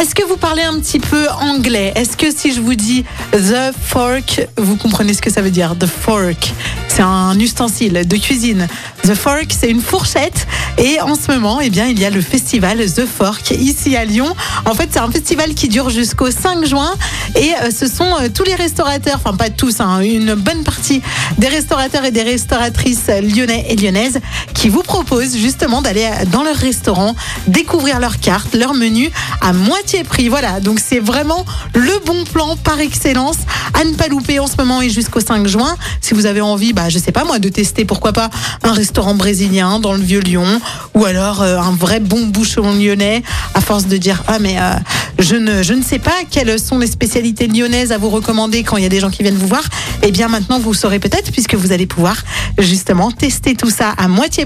Est-ce que vous parlez un petit peu anglais? Est-ce que si je vous dis the fork, vous comprenez ce que ça veut dire? The fork, c'est un ustensile de cuisine. The fork, c'est une fourchette. Et en ce moment, eh bien, il y a le festival The Fork ici à Lyon. En fait, c'est un festival qui dure jusqu'au 5 juin. Et euh, ce sont euh, tous les restaurateurs, enfin pas tous, hein, une bonne partie des restaurateurs et des restauratrices lyonnais et lyonnaises qui vous proposent justement d'aller dans leur restaurant, découvrir leurs cartes, leur menu à moitié prix. Voilà, donc c'est vraiment le bon plan par excellence à ne pas louper en ce moment et jusqu'au 5 juin. Si vous avez envie, bah, je sais pas moi, de tester pourquoi pas un restaurant brésilien dans le Vieux Lyon ou alors euh, un vrai bon bouchon lyonnais à force de dire ah mais euh, je ne je ne sais pas quelles sont les spécialités lyonnaises à vous recommander quand il y a des gens qui viennent vous voir. Eh bien maintenant vous saurez peut-être puisque vous allez pouvoir justement tester tout ça à moitié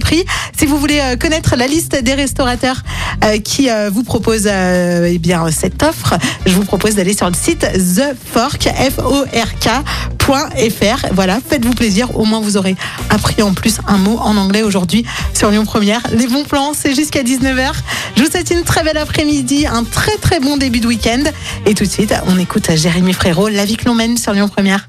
Si vous voulez euh, connaître la liste des restaurateurs euh, qui euh, vous proposent eh bien cette offre, je vous propose d'aller sur le site thefork. Voilà, faites-vous plaisir, au moins vous aurez appris en plus un mot en anglais aujourd'hui sur Lyon Première. Les bons plans, c'est jusqu'à 19h. Je vous souhaite une très belle après-midi, un très très bon début de week-end et tout de suite, on écoute Jérémy Frérot, La vie que l'on mène sur Lyon Première.